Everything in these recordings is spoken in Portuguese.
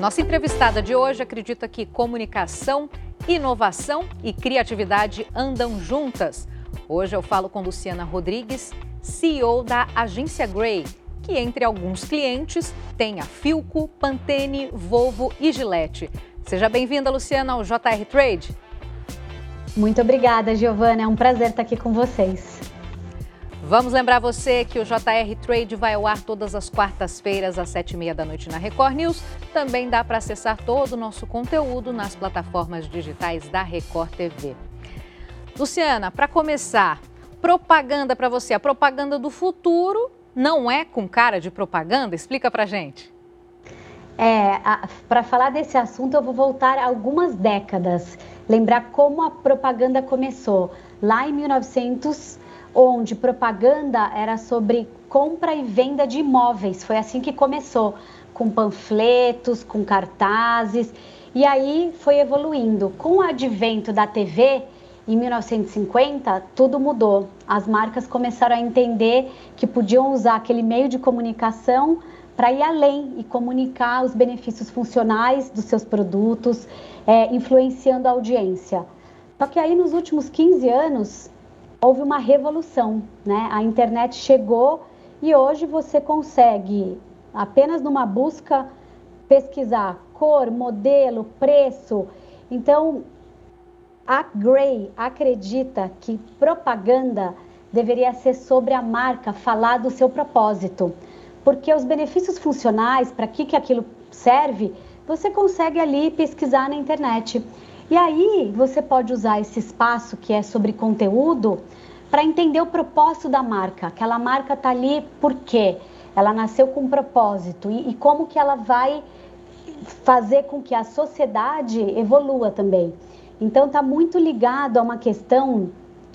nossa entrevistada de hoje acredita que comunicação, inovação e criatividade andam juntas. Hoje eu falo com Luciana Rodrigues, CEO da agência Gray, que entre alguns clientes tem a Filco, Pantene, Volvo e Gillette. Seja bem-vinda, Luciana, ao JR Trade. Muito obrigada, Giovana. É um prazer estar aqui com vocês. Vamos lembrar você que o JR Trade vai ao ar todas as quartas-feiras às sete e meia da noite na Record News. Também dá para acessar todo o nosso conteúdo nas plataformas digitais da Record TV. Luciana, para começar, propaganda para você. A propaganda do futuro não é com cara de propaganda? Explica para gente. É, para falar desse assunto, eu vou voltar algumas décadas, lembrar como a propaganda começou. Lá em 1900, onde propaganda era sobre compra e venda de imóveis. Foi assim que começou, com panfletos, com cartazes, e aí foi evoluindo. Com o advento da TV, em 1950, tudo mudou. As marcas começaram a entender que podiam usar aquele meio de comunicação para ir além e comunicar os benefícios funcionais dos seus produtos, é, influenciando a audiência. Só que aí, nos últimos 15 anos, houve uma revolução, né? A internet chegou e hoje você consegue apenas numa busca pesquisar cor, modelo, preço. Então, a Gray acredita que propaganda deveria ser sobre a marca, falar do seu propósito. Porque os benefícios funcionais, para que, que aquilo serve, você consegue ali pesquisar na internet. E aí você pode usar esse espaço que é sobre conteúdo para entender o propósito da marca. Aquela marca está ali por quê? Ela nasceu com um propósito e, e como que ela vai fazer com que a sociedade evolua também. Então está muito ligado a uma questão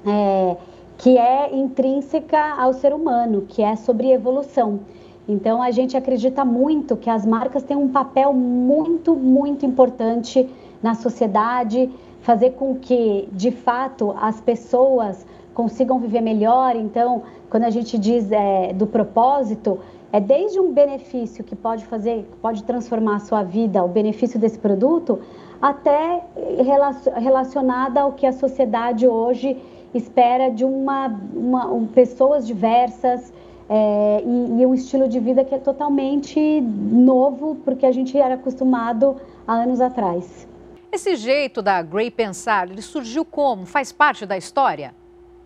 é, que é intrínseca ao ser humano, que é sobre evolução. Então a gente acredita muito que as marcas têm um papel muito, muito importante na sociedade, fazer com que, de fato, as pessoas consigam viver melhor. Então, quando a gente diz é, do propósito, é desde um benefício que pode fazer, pode transformar a sua vida, o benefício desse produto, até relacionada ao que a sociedade hoje espera de uma, uma um, pessoas diversas é, e, e um estilo de vida que é totalmente novo, porque a gente era acostumado há anos atrás. Esse jeito da Gray pensar, ele surgiu como? Faz parte da história?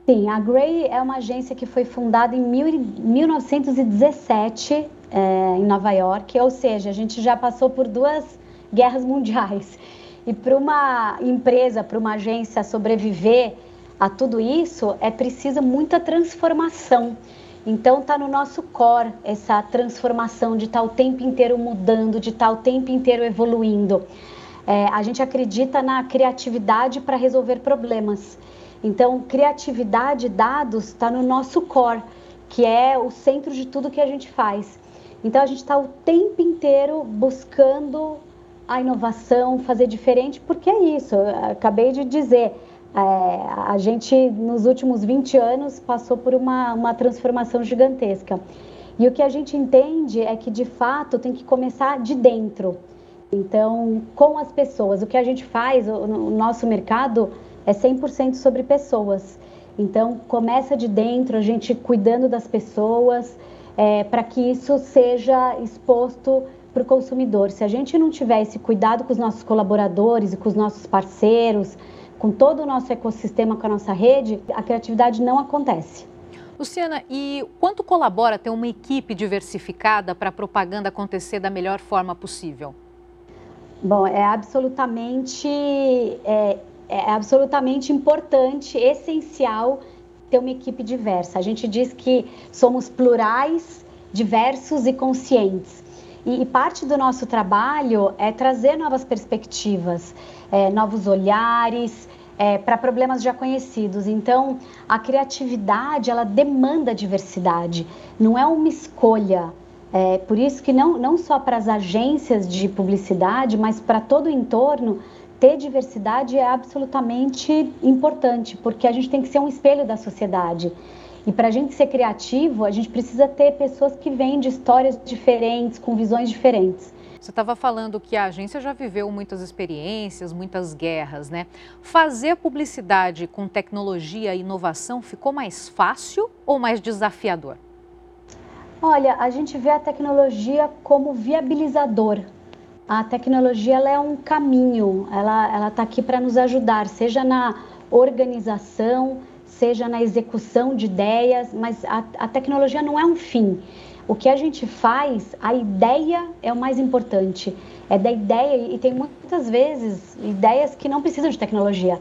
Sim, a Gray é uma agência que foi fundada em mil, 1917 é, em Nova York, ou seja, a gente já passou por duas guerras mundiais. E para uma empresa, para uma agência sobreviver a tudo isso, é preciso muita transformação. Então está no nosso core essa transformação de estar tá o tempo inteiro mudando, de estar tá o tempo inteiro evoluindo. É, a gente acredita na criatividade para resolver problemas. Então, criatividade e dados está no nosso core, que é o centro de tudo que a gente faz. Então, a gente está o tempo inteiro buscando a inovação, fazer diferente, porque é isso. Eu acabei de dizer, é, a gente nos últimos 20 anos passou por uma, uma transformação gigantesca. E o que a gente entende é que de fato tem que começar de dentro. Então, com as pessoas, o que a gente faz, o, nosso mercado é 100% sobre pessoas. Então, começa de dentro, a gente cuidando das pessoas, é, para que isso seja exposto para o consumidor. Se a gente não tiver esse cuidado com os nossos colaboradores e com os nossos parceiros, com todo o nosso ecossistema, com a nossa rede, a criatividade não acontece. Luciana, e quanto colabora ter uma equipe diversificada para a propaganda acontecer da melhor forma possível? Bom, é absolutamente, é, é absolutamente importante, essencial ter uma equipe diversa. A gente diz que somos plurais, diversos e conscientes. E, e parte do nosso trabalho é trazer novas perspectivas, é, novos olhares é, para problemas já conhecidos. Então, a criatividade ela demanda diversidade. Não é uma escolha. É, por isso que não, não só para as agências de publicidade, mas para todo o entorno, ter diversidade é absolutamente importante, porque a gente tem que ser um espelho da sociedade. E para a gente ser criativo, a gente precisa ter pessoas que vêm de histórias diferentes, com visões diferentes. Você estava falando que a agência já viveu muitas experiências, muitas guerras, né? Fazer publicidade com tecnologia e inovação ficou mais fácil ou mais desafiador? Olha, a gente vê a tecnologia como viabilizador. A tecnologia ela é um caminho, ela está aqui para nos ajudar, seja na organização, seja na execução de ideias, mas a, a tecnologia não é um fim. O que a gente faz, a ideia é o mais importante. É da ideia, e tem muitas vezes ideias que não precisam de tecnologia.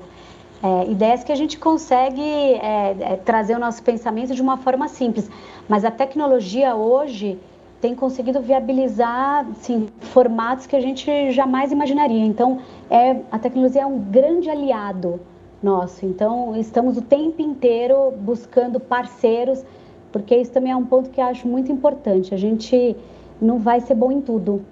É, ideias que a gente consegue é, é, trazer o nosso pensamento de uma forma simples. Mas a tecnologia hoje tem conseguido viabilizar sim, formatos que a gente jamais imaginaria. Então, é, a tecnologia é um grande aliado nosso. Então, estamos o tempo inteiro buscando parceiros porque isso também é um ponto que eu acho muito importante. A gente não vai ser bom em tudo.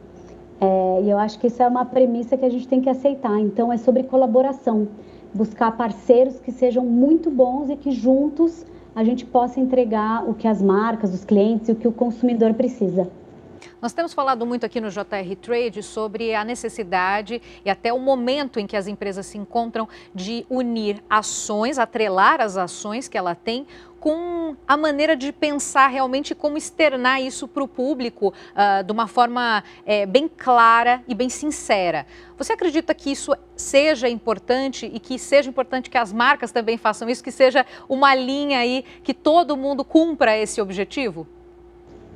É, e eu acho que isso é uma premissa que a gente tem que aceitar. Então, é sobre colaboração. Buscar parceiros que sejam muito bons e que juntos a gente possa entregar o que as marcas, os clientes e o que o consumidor precisa. Nós temos falado muito aqui no JR Trade sobre a necessidade e até o momento em que as empresas se encontram de unir ações, atrelar as ações que ela tem com a maneira de pensar realmente como externar isso para o público uh, de uma forma é, bem clara e bem sincera. Você acredita que isso seja importante e que seja importante que as marcas também façam isso, que seja uma linha aí que todo mundo cumpra esse objetivo?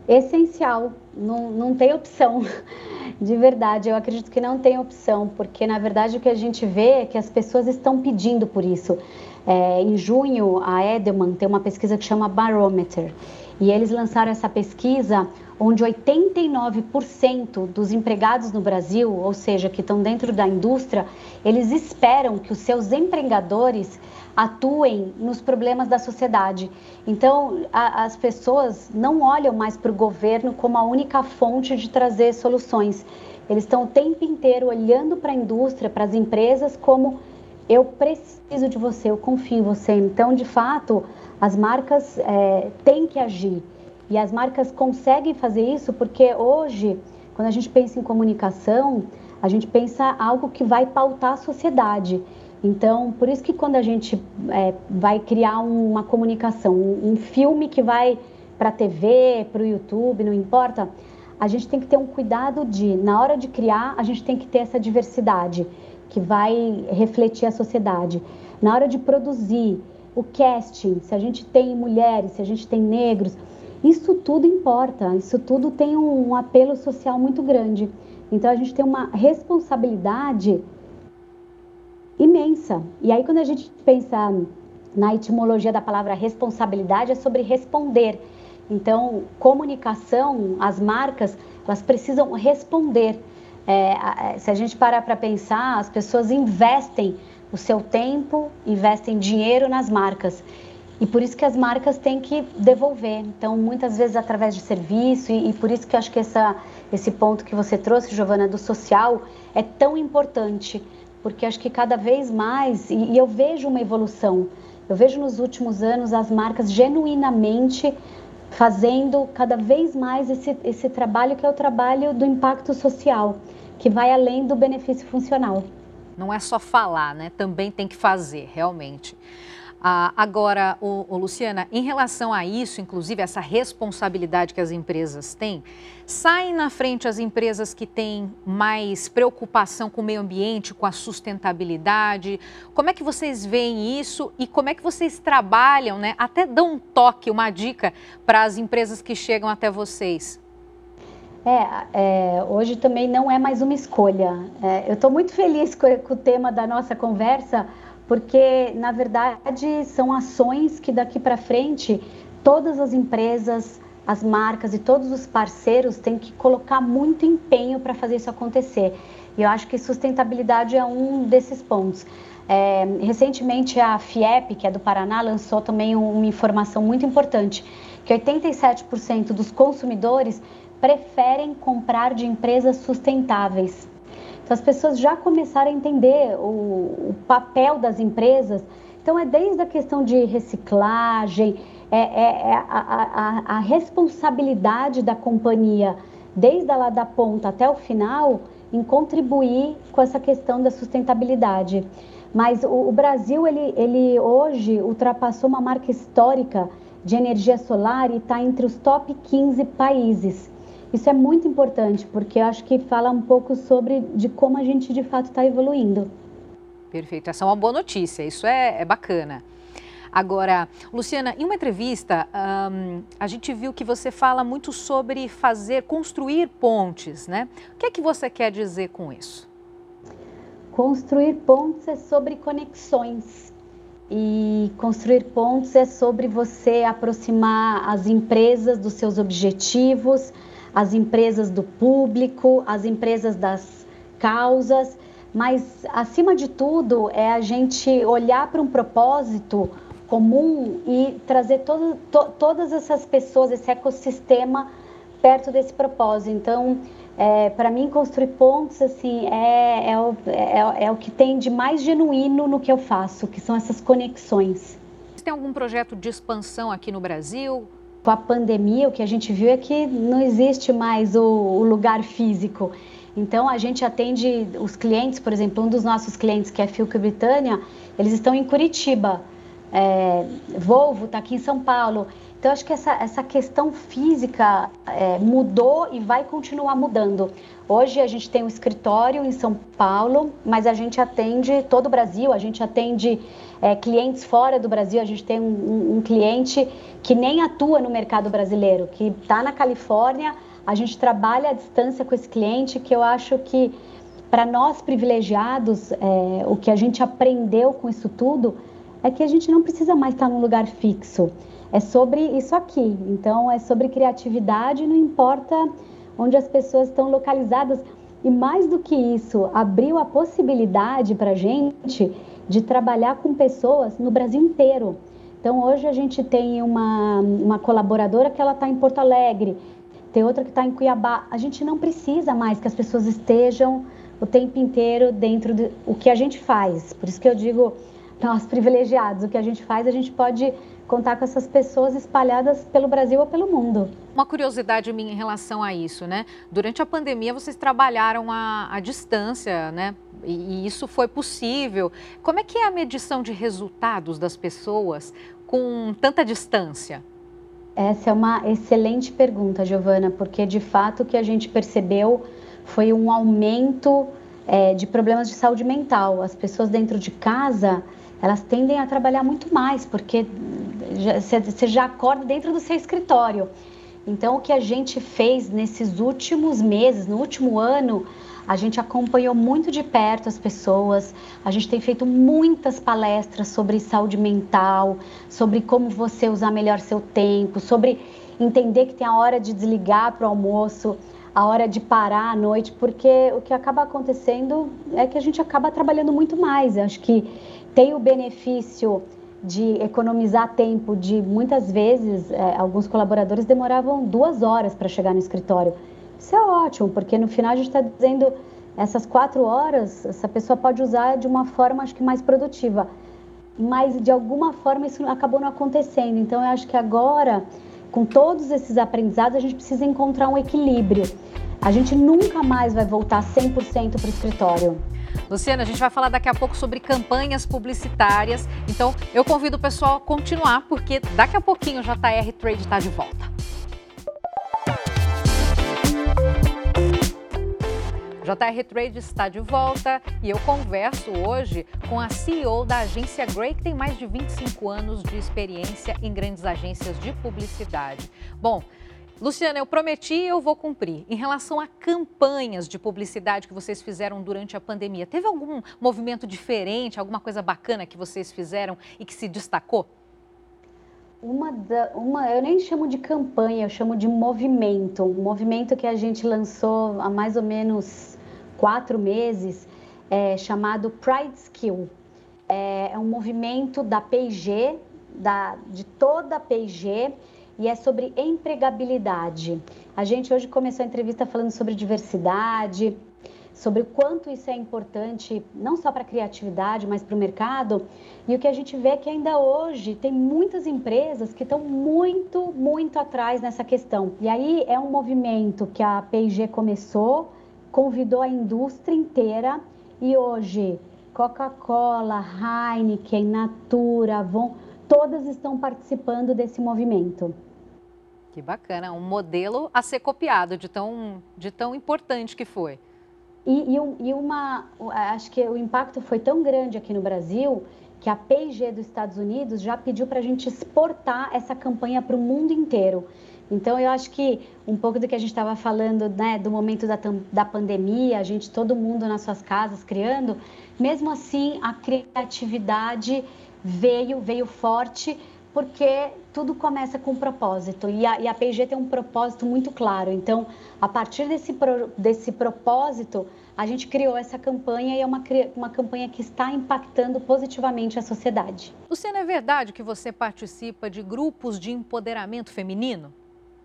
Essencial, não, não tem opção. De verdade, eu acredito que não tem opção, porque na verdade o que a gente vê é que as pessoas estão pedindo por isso. É, em junho, a Edelman tem uma pesquisa que chama Barometer, e eles lançaram essa pesquisa onde 89% dos empregados no Brasil, ou seja, que estão dentro da indústria, eles esperam que os seus empregadores atuem nos problemas da sociedade. Então, a, as pessoas não olham mais para o governo como a única fonte de trazer soluções. Eles estão o tempo inteiro olhando para a indústria, para as empresas, como eu preciso de você, eu confio em você. Então, de fato, as marcas é, têm que agir. E as marcas conseguem fazer isso porque hoje, quando a gente pensa em comunicação, a gente pensa algo que vai pautar a sociedade. Então, por isso que quando a gente é, vai criar uma comunicação, um, um filme que vai para a TV, para o YouTube, não importa, a gente tem que ter um cuidado de, na hora de criar, a gente tem que ter essa diversidade que vai refletir a sociedade. Na hora de produzir o casting, se a gente tem mulheres, se a gente tem negros, isso tudo importa, isso tudo tem um, apelo social muito grande. Então a gente tem uma responsabilidade imensa. E aí quando a gente pensa na etimologia da palavra responsabilidade é sobre responder. Então, comunicação, as marcas, elas precisam responder é, se a gente parar para pensar, as pessoas investem o seu tempo, investem dinheiro nas marcas. E por isso que as marcas têm que devolver. Então, muitas vezes através de serviço, e, e por isso que eu acho que essa, esse ponto que você trouxe, Giovana, do social, é tão importante. Porque acho que cada vez mais, e, e eu vejo uma evolução, eu vejo nos últimos anos as marcas genuinamente fazendo cada vez mais esse, esse trabalho que é o trabalho do impacto social, que vai além do benefício funcional. Não é só falar, né? Também tem que fazer, realmente. Ah, agora, o, o, Luciana, em relação a isso, inclusive essa responsabilidade que as empresas têm, saem na frente as empresas que têm mais preocupação com o meio ambiente, com a sustentabilidade. Como é que vocês veem isso e como é que vocês trabalham, né? Até dão um toque, uma dica para as empresas que chegam até vocês. É, é, hoje também não é mais uma escolha. É, eu estou muito feliz com, com o tema da nossa conversa porque na verdade são ações que daqui para frente todas as empresas, as marcas e todos os parceiros têm que colocar muito empenho para fazer isso acontecer. E eu acho que sustentabilidade é um desses pontos. É, recentemente a FIEP, que é do Paraná, lançou também uma informação muito importante, que 87% dos consumidores preferem comprar de empresas sustentáveis. Então, as pessoas já começaram a entender o, o papel das empresas. Então, é desde a questão de reciclagem, é, é, é a, a, a, responsabilidade da companhia, desde lá da ponta até o final, em contribuir com essa questão da sustentabilidade. Mas o, o Brasil, ele, ele hoje ultrapassou uma marca histórica de energia solar e está entre os top 15 países. Isso é muito importante, porque eu acho que fala um pouco sobre de como a gente de fato está evoluindo. Perfeito, essa é uma boa notícia, isso é, é bacana. Agora, Luciana, em uma entrevista, um, a gente viu que você fala muito sobre fazer, construir pontes, né? O que é que você quer dizer com isso? Construir pontes é sobre conexões. E construir pontes é sobre você aproximar as empresas dos seus objetivos, as empresas do público, as empresas das causas, mas acima de tudo é a gente olhar para um propósito comum e trazer todo, to, todas essas pessoas, esse ecossistema perto desse propósito. Então, é, para mim, construir pontos assim é, é, o, é, é o que tem de mais genuíno no que eu faço, que são essas conexões. Você tem algum projeto de expansão aqui no Brasil? Com a pandemia, o que a gente viu é que não existe mais o, o lugar físico. Então, a gente atende os clientes, por exemplo, um dos nossos clientes, que é Filco Britânia, eles estão em Curitiba é, Volvo está aqui em São Paulo. Então, acho que essa, essa questão física é, mudou e vai continuar mudando. Hoje a gente tem um escritório em São Paulo, mas a gente atende todo o Brasil, a gente atende é, clientes fora do Brasil. A gente tem um, um, um cliente que nem atua no mercado brasileiro, que está na Califórnia. A gente trabalha à distância com esse cliente, que eu acho que para nós privilegiados, é, o que a gente aprendeu com isso tudo é que a gente não precisa mais estar num lugar fixo. É sobre isso aqui. Então, é sobre criatividade, não importa onde as pessoas estão localizadas. E mais do que isso, abriu a possibilidade para a gente de trabalhar com pessoas no Brasil inteiro. Então, hoje a gente tem uma, uma colaboradora que ela está em Porto Alegre, tem outra que está em Cuiabá. A gente não precisa mais que as pessoas estejam o tempo inteiro dentro do o que a gente faz. Por isso que eu digo nós privilegiados, o que a gente faz, a gente pode contar com essas pessoas espalhadas pelo Brasil ou pelo mundo. Uma curiosidade minha em relação a isso, né? Durante a pandemia vocês trabalharam à, distância, né? E, e isso foi possível. Como é que é a medição de resultados das pessoas com tanta distância? Essa é uma excelente pergunta, Giovana, porque de fato o que a gente percebeu foi um aumento é, de problemas de saúde mental. As pessoas dentro de casa elas tendem a trabalhar muito mais, porque você já acorda dentro do seu escritório. Então, o que a gente fez nesses últimos meses, no último ano, a gente acompanhou muito de perto as pessoas, a gente tem feito muitas palestras sobre saúde mental, sobre como você usar melhor seu tempo, sobre entender que tem a hora de desligar para o almoço, a hora de parar à noite, porque o que acaba acontecendo é que a gente acaba trabalhando muito mais. Eu acho que tem o benefício de economizar tempo, de muitas vezes é, alguns colaboradores demoravam duas horas para chegar no escritório. Isso é ótimo, porque no final a gente está dizendo essas quatro horas essa pessoa pode usar de uma forma acho que mais produtiva, mas de alguma forma isso acabou não acontecendo. Então eu acho que agora, com todos esses aprendizados, a gente precisa encontrar um equilíbrio. A gente nunca mais vai voltar 100% para o escritório. Luciana, a gente vai falar daqui a pouco sobre campanhas publicitárias. Então, eu convido o pessoal a continuar, porque daqui a pouquinho o JR Trade está de volta. JR Trade está de volta e eu converso hoje com a CEO da agência Grey, que tem mais de 25 anos de experiência em grandes agências de publicidade. Bom, Luciana, eu prometi e eu vou cumprir. Em relação a campanhas de publicidade que vocês fizeram durante a pandemia, teve algum movimento diferente, alguma coisa bacana que vocês fizeram e que se destacou? Uma, da, uma, eu nem chamo de campanha, eu chamo de movimento. Um movimento que a gente lançou há mais ou menos quatro meses, é, chamado Pride Skill. É, é um movimento da P&G, de toda a P&G, e é sobre empregabilidade. A gente hoje começou a entrevista falando sobre diversidade, sobre o quanto isso é importante, não só para a criatividade, mas para o mercado. E o que a gente vê é que ainda hoje tem muitas empresas que estão muito, muito atrás nessa questão. E aí é um movimento que a P&G começou, convidou a indústria inteira e hoje Coca-Cola, Heineken, Natura, Avon, todas estão participando desse movimento. Que bacana, um modelo a ser copiado de tão, de tão importante que foi. E, e, e uma, acho que o impacto foi tão grande aqui no Brasil que a P&G dos Estados Unidos já pediu para a gente exportar essa campanha para o mundo inteiro. Então, eu acho que um pouco do que a gente estava falando, né, do momento da, da pandemia, a gente, todo mundo nas suas casas criando, mesmo assim, a criatividade veio, veio forte, porque tudo começa com um propósito e a, e a P&G tem um propósito muito claro. Então, a partir desse, pro, desse propósito, a gente criou essa campanha e é uma, uma campanha que está impactando positivamente a sociedade. Luciana, é verdade que você participa de grupos de empoderamento feminino?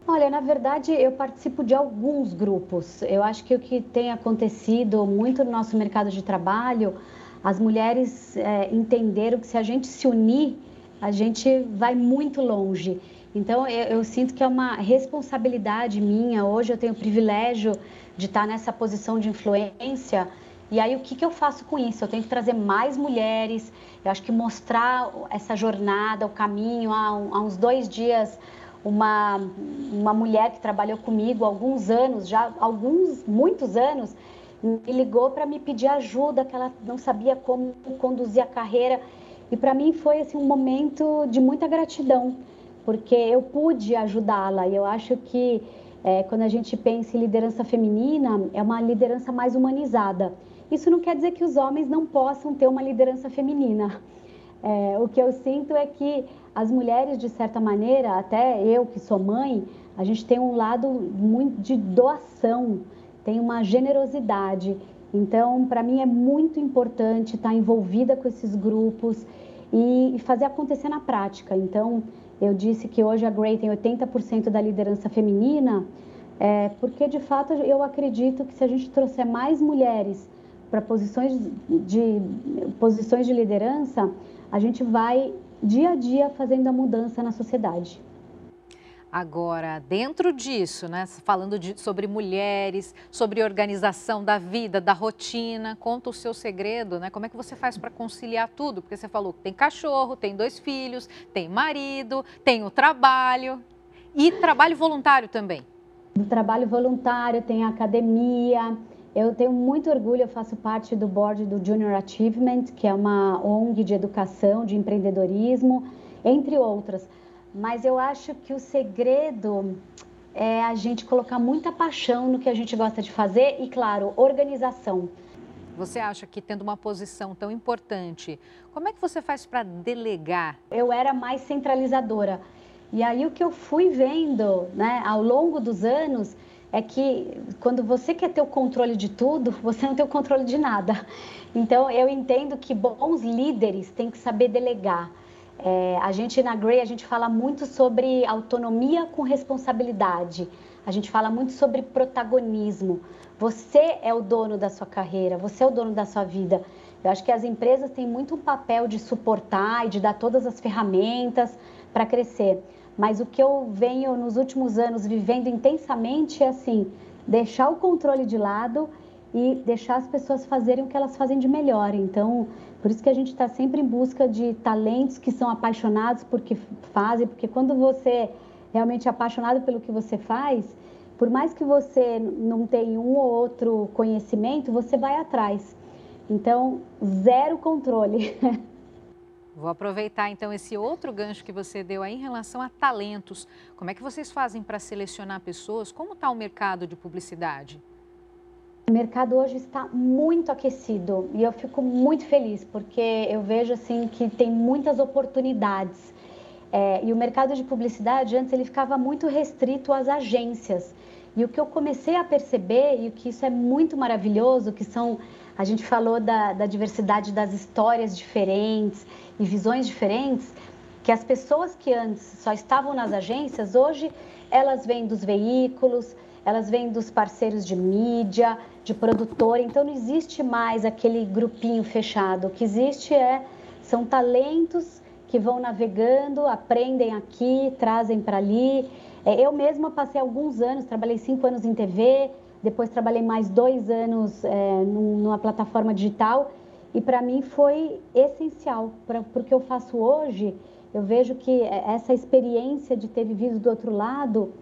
Olha, na verdade, eu participo de alguns grupos. Eu acho que o que tem acontecido muito no nosso mercado de trabalho, as mulheres é, entenderam que se a gente se unir, a gente vai muito longe. Então, eu, eu, sinto que é uma responsabilidade minha. Hoje eu tenho o privilégio de estar nessa posição de influência. E aí, o que, que eu faço com isso? Eu tenho que trazer mais mulheres. Eu acho que mostrar essa jornada, o caminho. Há, há uns dois dias, uma, uma mulher que trabalhou comigo há alguns anos, já alguns, muitos anos, me ligou para me pedir ajuda, que ela não sabia como conduzir a carreira. E para mim foi assim, um momento de muita gratidão, porque eu pude ajudá-la. E eu acho que é, quando a gente pensa em liderança feminina, é uma liderança mais humanizada. Isso não quer dizer que os homens não possam ter uma liderança feminina. É, o que eu sinto é que as mulheres, de certa maneira, até eu que sou mãe, a gente tem um lado muito de doação, tem uma generosidade. Então, para mim é muito importante estar envolvida com esses grupos e fazer acontecer na prática. Então, eu disse que hoje a Grey tem 80% da liderança feminina, é, porque de fato eu acredito que se a gente trouxer mais mulheres para posições de, posições de liderança, a gente vai dia a dia fazendo a mudança na sociedade. Agora, dentro disso, né, falando de, sobre mulheres, sobre organização da vida, da rotina, conta o seu segredo, né? Como é que você faz para conciliar tudo? Porque você falou que tem cachorro, tem dois filhos, tem marido, tem o trabalho e trabalho voluntário também. Do trabalho voluntário, tem a academia. Eu tenho muito orgulho, eu faço parte do board do Junior Achievement, que é uma ONG de educação, de empreendedorismo, entre outras mas eu acho que o segredo é a gente colocar muita paixão no que a gente gosta de fazer e, claro, organização. Você acha que tendo uma posição tão importante, como é que você faz para delegar? Eu era mais centralizadora. E aí o que eu fui vendo, né, ao longo dos anos, é que quando você quer ter o controle de tudo, você não tem o controle de nada. Então eu entendo que bons líderes têm que saber delegar. É, a gente na Grey a gente fala muito sobre autonomia com responsabilidade. A gente fala muito sobre protagonismo. Você é o dono da sua carreira, você é o dono da sua vida. Eu acho que as empresas têm muito um papel de suportar e de dar todas as ferramentas para crescer. Mas o que eu venho nos últimos anos vivendo intensamente é assim, deixar o controle de lado e deixar as pessoas fazerem o que elas fazem de melhor. Então, por isso que a gente está sempre em busca de talentos que são apaixonados por que fazem, porque quando você é realmente apaixonado pelo que você faz, por mais que você não tenha um ou outro conhecimento, você vai atrás. Então, zero controle. Vou aproveitar então esse outro gancho que você deu aí em relação a talentos. Como é que vocês fazem para selecionar pessoas? Como está o mercado de publicidade? O mercado hoje está muito aquecido e eu fico muito feliz porque eu vejo assim que tem muitas oportunidades. É, e o mercado de publicidade antes ele ficava muito restrito às agências. E o que eu comecei a perceber e o que isso é muito maravilhoso, que são a gente falou da, da diversidade das histórias diferentes e visões diferentes, que as pessoas que antes só estavam nas agências hoje elas vêm dos veículos, elas vêm dos parceiros de mídia, de produtor, então não existe mais aquele grupinho fechado. O que existe é são talentos que vão navegando, aprendem aqui, trazem para ali. É, eu mesma passei alguns anos, trabalhei cinco anos em TV, depois trabalhei mais dois anos é, numa plataforma digital e para mim foi essencial para o que eu faço hoje. Eu vejo que essa experiência de ter vivido do outro lado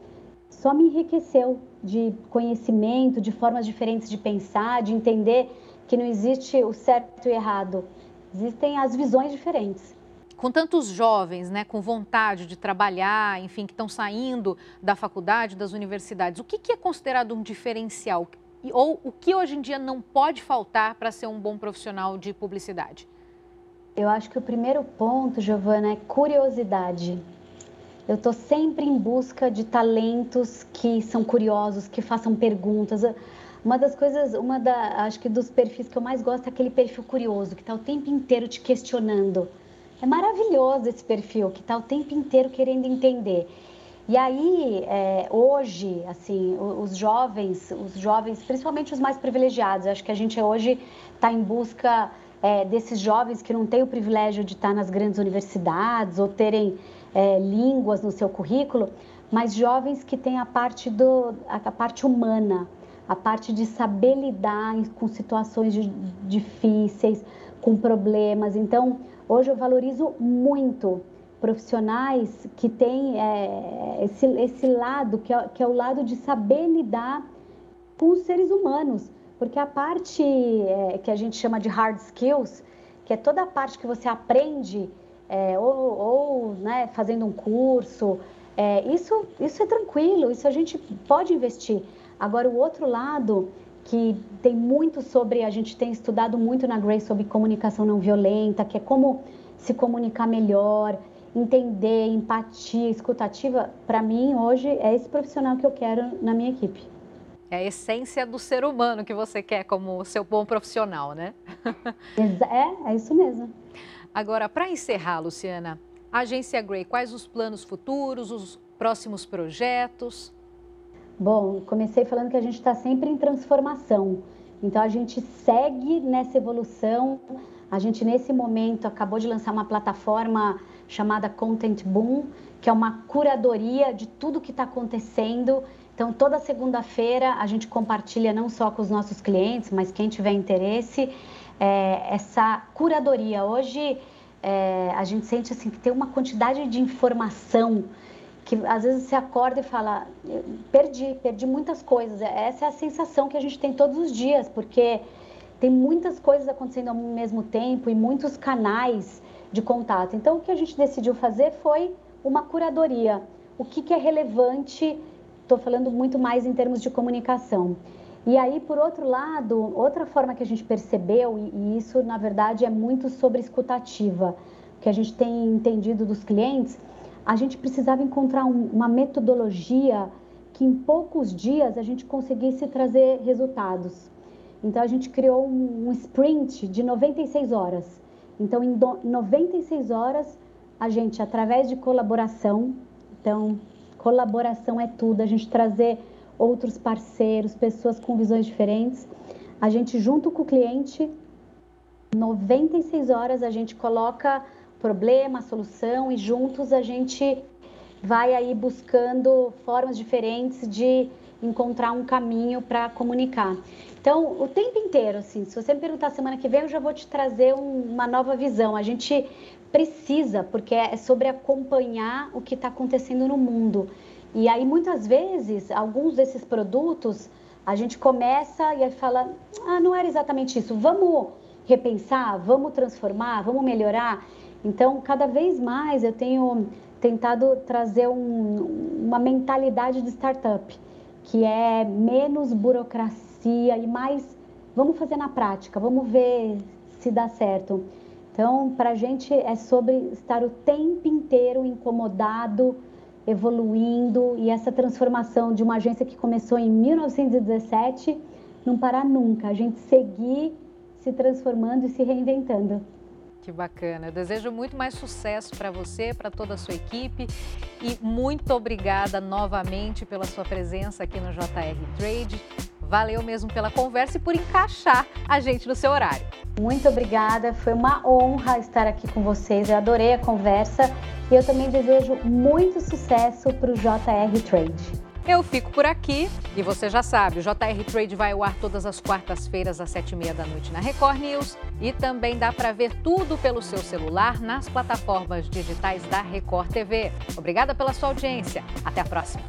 só me enriqueceu de conhecimento, de formas diferentes de pensar, de entender que não existe o certo e o errado, existem as visões diferentes. Com tantos jovens, né, com vontade de trabalhar, enfim, que estão saindo da faculdade, das universidades, o que, que é considerado um diferencial? Ou o que hoje em dia não pode faltar para ser um bom profissional de publicidade? Eu acho que o primeiro ponto, Giovana, é curiosidade. Eu estou sempre em busca de talentos que são curiosos, que façam perguntas. Uma das coisas, uma da, acho que dos perfis que eu mais gosto é aquele perfil curioso, que está o tempo inteiro te questionando. É maravilhoso esse perfil, que está o tempo inteiro querendo entender. E aí, é, hoje, assim, os jovens, os jovens, principalmente os mais privilegiados, acho que a gente hoje está em busca é, desses jovens que não têm o privilégio de estar nas grandes universidades ou terem é, línguas no seu currículo, mas jovens que têm a parte, do, a parte humana, a parte de saber lidar com situações difíceis, com problemas. Então, hoje eu valorizo muito profissionais que têm é, esse, esse lado, que é, que é o lado de saber lidar com os seres humanos, porque a parte é, que a gente chama de hard skills, que é toda a parte que você aprende é, ou, ou né, fazendo um curso. É, isso, isso é tranquilo, isso a gente pode investir. Agora, o outro lado, que tem muito sobre, a gente tem estudado muito na Grace sobre comunicação não violenta, que é como se comunicar melhor, entender, empatia, escutativa, para mim hoje é esse profissional que eu quero na minha equipe. É a essência do ser humano que você quer como seu bom profissional, né? é, é isso mesmo. Agora, para encerrar, Luciana, a agência Grey, quais os planos futuros, os próximos projetos? Bom, comecei falando que a gente está sempre em transformação. Então a gente segue nessa evolução. A gente nesse momento acabou de lançar uma plataforma chamada Content Boom, que é uma curadoria de tudo que está acontecendo. Então toda segunda-feira a gente compartilha não só com os nossos clientes, mas quem tiver interesse é, essa curadoria. Hoje é, a gente sente assim que tem uma quantidade de informação que às vezes você acorda e fala, perdi, perdi muitas coisas. Essa é a sensação que a gente tem todos os dias, porque tem muitas coisas acontecendo ao mesmo tempo e muitos canais de contato. Então, o que a gente decidiu fazer foi uma curadoria. O que, que é relevante? Estou falando muito mais em termos de comunicação. E aí, por outro lado, outra forma que a gente percebeu, e isso na verdade é muito sobre escutativa, que a gente tem entendido dos clientes, a gente precisava encontrar um, uma metodologia que em poucos dias a gente conseguisse trazer resultados. Então a gente criou um, um sprint de 96 horas. Então em do, 96 horas a gente, através de colaboração, então colaboração é tudo, a gente trazer outros parceiros, pessoas com visões diferentes. A gente, junto com o cliente, 96 horas a gente coloca problema, solução e juntos a gente vai aí buscando formas diferentes de encontrar um caminho para comunicar. Então, o tempo inteiro, assim, se você me perguntar semana que vem, eu já vou te trazer um, uma nova visão. A gente precisa, porque é sobre acompanhar o que está acontecendo no mundo. E aí, muitas vezes, alguns desses produtos, a gente começa e aí fala: ah, não era exatamente isso, vamos repensar, vamos transformar, vamos melhorar. Então, cada vez mais eu tenho tentado trazer um, uma mentalidade de startup, que é menos burocracia e mais vamos fazer na prática, vamos ver se dá certo. Então, para a gente é sobre estar o tempo inteiro incomodado evoluindo e essa transformação de uma agência que começou em 1917 não parar nunca, a gente seguir se transformando e se reinventando. Que bacana. Eu desejo muito mais sucesso para você, para toda a sua equipe e muito obrigada novamente pela sua presença aqui no JR Trade. Valeu mesmo pela conversa e por encaixar a gente no seu horário. Muito obrigada, foi uma honra estar aqui com vocês. Eu adorei a conversa e eu também desejo muito sucesso para o JR Trade. Eu fico por aqui e você já sabe, o JR Trade vai ao ar todas as quartas-feiras às sete e meia da noite na Record News e também dá para ver tudo pelo seu celular nas plataformas digitais da Record TV. Obrigada pela sua audiência. Até a próxima.